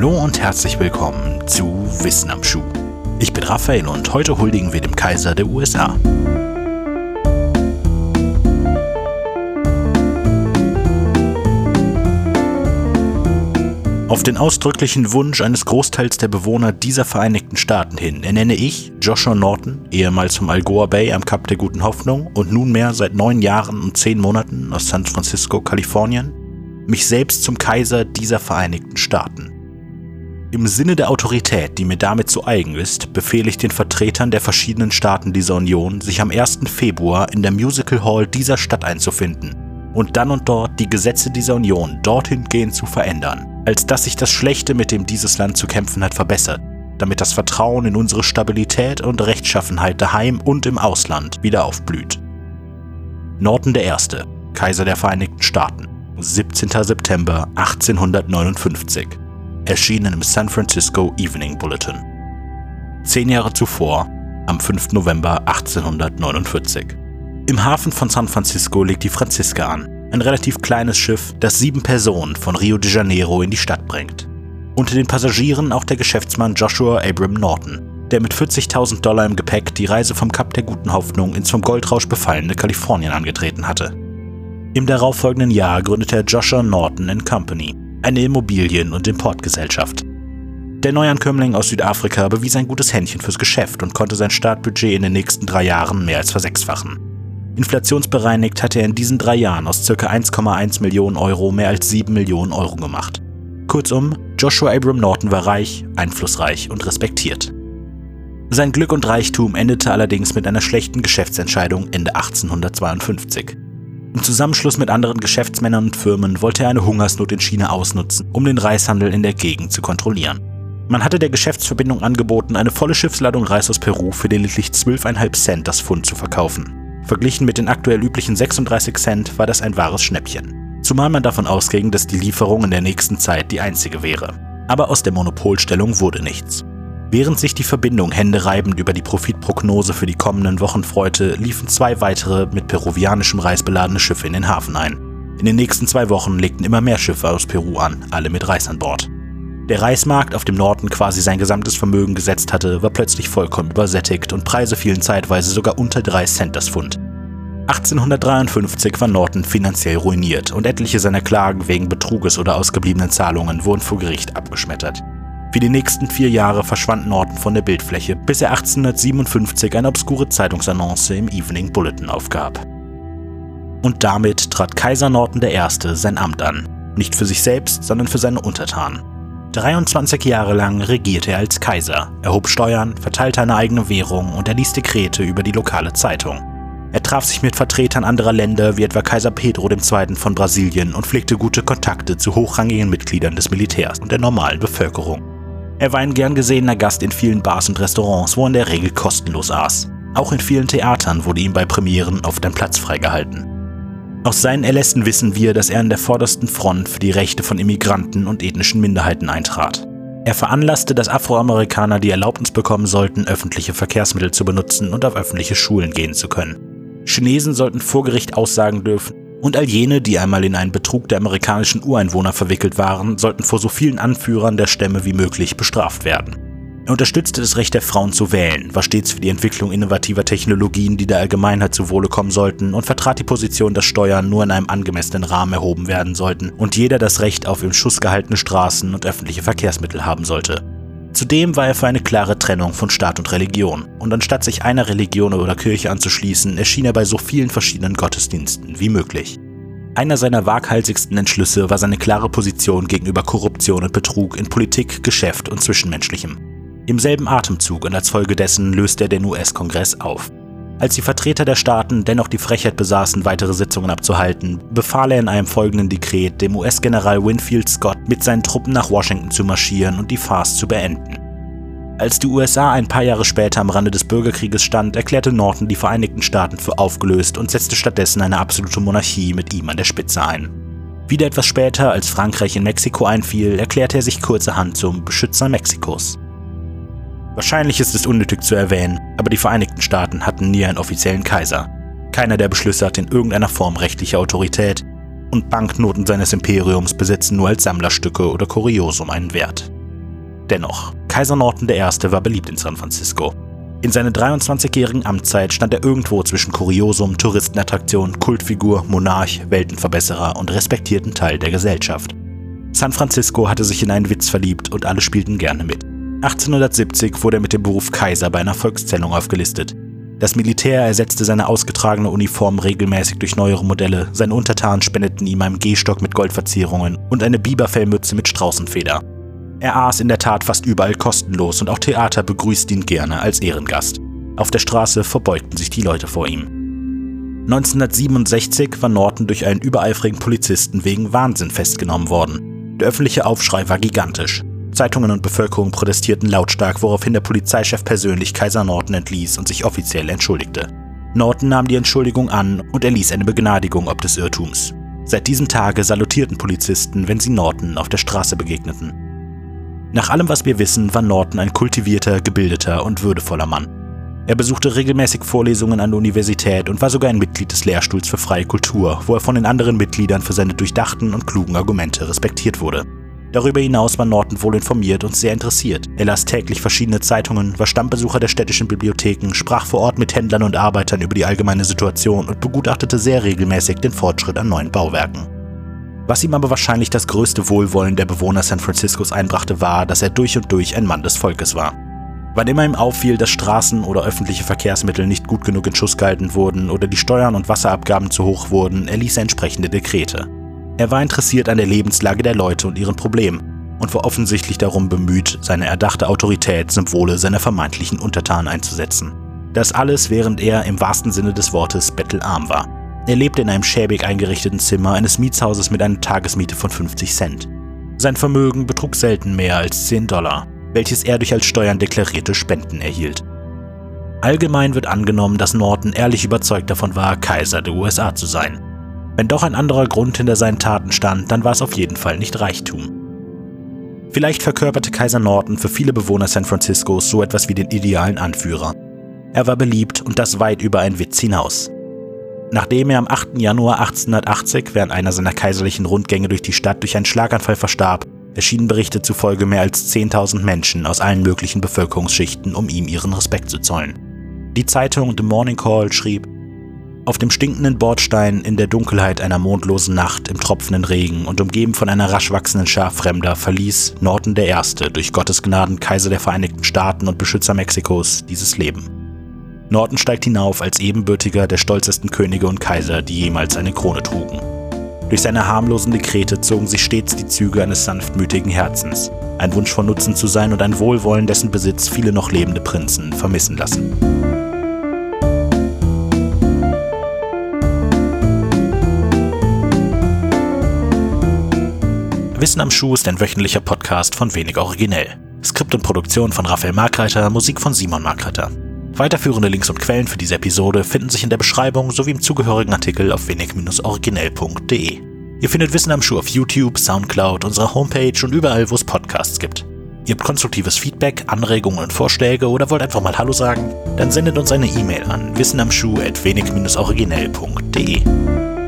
Hallo und herzlich willkommen zu Wissen am Schuh. Ich bin Raphael und heute huldigen wir dem Kaiser der USA. Auf den ausdrücklichen Wunsch eines Großteils der Bewohner dieser Vereinigten Staaten hin ernenne ich, Joshua Norton, ehemals vom Algoa Bay am Kap der Guten Hoffnung und nunmehr seit neun Jahren und zehn Monaten aus San Francisco, Kalifornien, mich selbst zum Kaiser dieser Vereinigten Staaten. Im Sinne der Autorität, die mir damit zu eigen ist, befehle ich den Vertretern der verschiedenen Staaten dieser Union, sich am 1. Februar in der Musical Hall dieser Stadt einzufinden und dann und dort die Gesetze dieser Union dorthin gehend zu verändern als dass sich das Schlechte, mit dem dieses Land zu kämpfen hat, verbessert, damit das Vertrauen in unsere Stabilität und Rechtschaffenheit daheim und im Ausland wieder aufblüht. Norton I., Kaiser der Vereinigten Staaten, 17. September 1859, erschienen im San Francisco Evening Bulletin. Zehn Jahre zuvor, am 5. November 1849. Im Hafen von San Francisco legt die Franziska an, ein relativ kleines Schiff, das sieben Personen von Rio de Janeiro in die Stadt bringt. Unter den Passagieren auch der Geschäftsmann Joshua Abram Norton, der mit 40.000 Dollar im Gepäck die Reise vom Kap der Guten Hoffnung ins vom Goldrausch befallene Kalifornien angetreten hatte. Im darauffolgenden Jahr gründete er Joshua Norton Company, eine Immobilien- und Importgesellschaft. Der Neuankömmling aus Südafrika bewies ein gutes Händchen fürs Geschäft und konnte sein Startbudget in den nächsten drei Jahren mehr als versechsfachen. Inflationsbereinigt hatte er in diesen drei Jahren aus ca. 1,1 Millionen Euro mehr als 7 Millionen Euro gemacht. Kurzum, Joshua Abram Norton war reich, einflussreich und respektiert. Sein Glück und Reichtum endete allerdings mit einer schlechten Geschäftsentscheidung Ende 1852. Im Zusammenschluss mit anderen Geschäftsmännern und Firmen wollte er eine Hungersnot in China ausnutzen, um den Reishandel in der Gegend zu kontrollieren. Man hatte der Geschäftsverbindung angeboten, eine volle Schiffsladung Reis aus Peru für lediglich 12,5 Cent das Pfund zu verkaufen. Verglichen mit den aktuell üblichen 36 Cent war das ein wahres Schnäppchen. Zumal man davon ausging, dass die Lieferung in der nächsten Zeit die einzige wäre. Aber aus der Monopolstellung wurde nichts. Während sich die Verbindung händereibend über die Profitprognose für die kommenden Wochen freute, liefen zwei weitere mit peruvianischem Reis beladene Schiffe in den Hafen ein. In den nächsten zwei Wochen legten immer mehr Schiffe aus Peru an, alle mit Reis an Bord. Der Reismarkt, auf dem Norton quasi sein gesamtes Vermögen gesetzt hatte, war plötzlich vollkommen übersättigt und Preise fielen zeitweise sogar unter 3 Cent das Pfund. 1853 war Norton finanziell ruiniert und etliche seiner Klagen wegen Betruges oder ausgebliebenen Zahlungen wurden vor Gericht abgeschmettert. Für die nächsten vier Jahre verschwand Norton von der Bildfläche, bis er 1857 eine obskure Zeitungsannonce im Evening Bulletin aufgab. Und damit trat Kaiser Norton I. sein Amt an, nicht für sich selbst, sondern für seine Untertanen. 23 Jahre lang regierte er als Kaiser, erhob Steuern, verteilte eine eigene Währung und erließ Dekrete über die lokale Zeitung. Er traf sich mit Vertretern anderer Länder wie etwa Kaiser Pedro II. von Brasilien und pflegte gute Kontakte zu hochrangigen Mitgliedern des Militärs und der normalen Bevölkerung. Er war ein gern gesehener Gast in vielen Bars und Restaurants, wo er in der Regel kostenlos aß. Auch in vielen Theatern wurde ihm bei Premieren oft ein Platz freigehalten. Aus seinen Erlässen wissen wir, dass er an der vordersten Front für die Rechte von Immigranten und ethnischen Minderheiten eintrat. Er veranlasste, dass Afroamerikaner die Erlaubnis bekommen sollten, öffentliche Verkehrsmittel zu benutzen und auf öffentliche Schulen gehen zu können. Chinesen sollten vor Gericht aussagen dürfen, und all jene, die einmal in einen Betrug der amerikanischen Ureinwohner verwickelt waren, sollten vor so vielen Anführern der Stämme wie möglich bestraft werden. Er unterstützte das Recht der Frauen zu wählen, war stets für die Entwicklung innovativer Technologien, die der Allgemeinheit zuwohle kommen sollten, und vertrat die Position, dass Steuern nur in einem angemessenen Rahmen erhoben werden sollten und jeder das Recht auf im Schuss gehaltene Straßen und öffentliche Verkehrsmittel haben sollte. Zudem war er für eine klare Trennung von Staat und Religion, und anstatt sich einer Religion oder Kirche anzuschließen, erschien er bei so vielen verschiedenen Gottesdiensten wie möglich. Einer seiner waghalsigsten Entschlüsse war seine klare Position gegenüber Korruption und Betrug in Politik, Geschäft und Zwischenmenschlichem. Im selben Atemzug und als Folge dessen löste er den US-Kongress auf. Als die Vertreter der Staaten dennoch die Frechheit besaßen, weitere Sitzungen abzuhalten, befahl er in einem folgenden Dekret dem US-General Winfield Scott, mit seinen Truppen nach Washington zu marschieren und die Farce zu beenden. Als die USA ein paar Jahre später am Rande des Bürgerkrieges stand, erklärte Norton die Vereinigten Staaten für aufgelöst und setzte stattdessen eine absolute Monarchie mit ihm an der Spitze ein. Wieder etwas später, als Frankreich in Mexiko einfiel, erklärte er sich kurzerhand zum Beschützer Mexikos. Wahrscheinlich ist es unnötig zu erwähnen, aber die Vereinigten Staaten hatten nie einen offiziellen Kaiser. Keiner der Beschlüsse hat in irgendeiner Form rechtliche Autorität und Banknoten seines Imperiums besitzen nur als Sammlerstücke oder Kuriosum einen Wert. Dennoch, Kaiser Norton I. war beliebt in San Francisco. In seiner 23-jährigen Amtszeit stand er irgendwo zwischen Kuriosum, Touristenattraktion, Kultfigur, Monarch, Weltenverbesserer und respektierten Teil der Gesellschaft. San Francisco hatte sich in einen Witz verliebt und alle spielten gerne mit. 1870 wurde er mit dem Beruf Kaiser bei einer Volkszählung aufgelistet. Das Militär ersetzte seine ausgetragene Uniform regelmäßig durch neuere Modelle, seine Untertanen spendeten ihm einen Gehstock mit Goldverzierungen und eine Biberfellmütze mit Straußenfeder. Er aß in der Tat fast überall kostenlos und auch Theater begrüßten ihn gerne als Ehrengast. Auf der Straße verbeugten sich die Leute vor ihm. 1967 war Norton durch einen übereifrigen Polizisten wegen Wahnsinn festgenommen worden. Der öffentliche Aufschrei war gigantisch. Zeitungen und Bevölkerung protestierten lautstark, woraufhin der Polizeichef persönlich Kaiser Norton entließ und sich offiziell entschuldigte. Norton nahm die Entschuldigung an und erließ eine Begnadigung ob des Irrtums. Seit diesem Tage salutierten Polizisten, wenn sie Norton auf der Straße begegneten. Nach allem, was wir wissen, war Norton ein kultivierter, gebildeter und würdevoller Mann. Er besuchte regelmäßig Vorlesungen an der Universität und war sogar ein Mitglied des Lehrstuhls für freie Kultur, wo er von den anderen Mitgliedern für seine durchdachten und klugen Argumente respektiert wurde. Darüber hinaus war Norton wohl informiert und sehr interessiert. Er las täglich verschiedene Zeitungen, war Stammbesucher der städtischen Bibliotheken, sprach vor Ort mit Händlern und Arbeitern über die allgemeine Situation und begutachtete sehr regelmäßig den Fortschritt an neuen Bauwerken. Was ihm aber wahrscheinlich das größte Wohlwollen der Bewohner San Franciscos einbrachte, war, dass er durch und durch ein Mann des Volkes war. Wann immer ihm auffiel, dass Straßen oder öffentliche Verkehrsmittel nicht gut genug in Schuss gehalten wurden oder die Steuern und Wasserabgaben zu hoch wurden, erließ er entsprechende Dekrete. Er war interessiert an der Lebenslage der Leute und ihren Problemen und war offensichtlich darum bemüht, seine erdachte Autorität zum Wohle seiner vermeintlichen Untertanen einzusetzen. Das alles, während er im wahrsten Sinne des Wortes bettelarm war. Er lebte in einem schäbig eingerichteten Zimmer eines Mietshauses mit einer Tagesmiete von 50 Cent. Sein Vermögen betrug selten mehr als 10 Dollar, welches er durch als Steuern deklarierte Spenden erhielt. Allgemein wird angenommen, dass Norton ehrlich überzeugt davon war, Kaiser der USA zu sein. Wenn doch ein anderer Grund hinter seinen Taten stand, dann war es auf jeden Fall nicht Reichtum. Vielleicht verkörperte Kaiser Norton für viele Bewohner San Franciscos so etwas wie den idealen Anführer. Er war beliebt und das weit über einen Witz hinaus. Nachdem er am 8. Januar 1880 während einer seiner kaiserlichen Rundgänge durch die Stadt durch einen Schlaganfall verstarb, erschienen Berichte zufolge mehr als 10.000 Menschen aus allen möglichen Bevölkerungsschichten, um ihm ihren Respekt zu zollen. Die Zeitung The Morning Call schrieb, auf dem stinkenden Bordstein in der Dunkelheit einer mondlosen Nacht im tropfenden Regen und umgeben von einer rasch wachsenden Schar Fremder verließ Norton I., durch Gottes Gnaden Kaiser der Vereinigten Staaten und Beschützer Mexikos, dieses Leben. Norton steigt hinauf als ebenbürtiger der stolzesten Könige und Kaiser, die jemals eine Krone trugen. Durch seine harmlosen Dekrete zogen sich stets die Züge eines sanftmütigen Herzens, ein Wunsch von Nutzen zu sein und ein Wohlwollen, dessen Besitz viele noch lebende Prinzen vermissen lassen. Wissen am Schuh ist ein wöchentlicher Podcast von Wenig Originell. Skript und Produktion von Raphael Markreiter, Musik von Simon Markreiter. Weiterführende Links und Quellen für diese Episode finden sich in der Beschreibung sowie im zugehörigen Artikel auf wenig-originell.de. Ihr findet Wissen am Schuh auf YouTube, Soundcloud, unserer Homepage und überall, wo es Podcasts gibt. Ihr habt konstruktives Feedback, Anregungen und Vorschläge oder wollt einfach mal Hallo sagen? Dann sendet uns eine E-Mail an wissenamschuh.wenig-originell.de.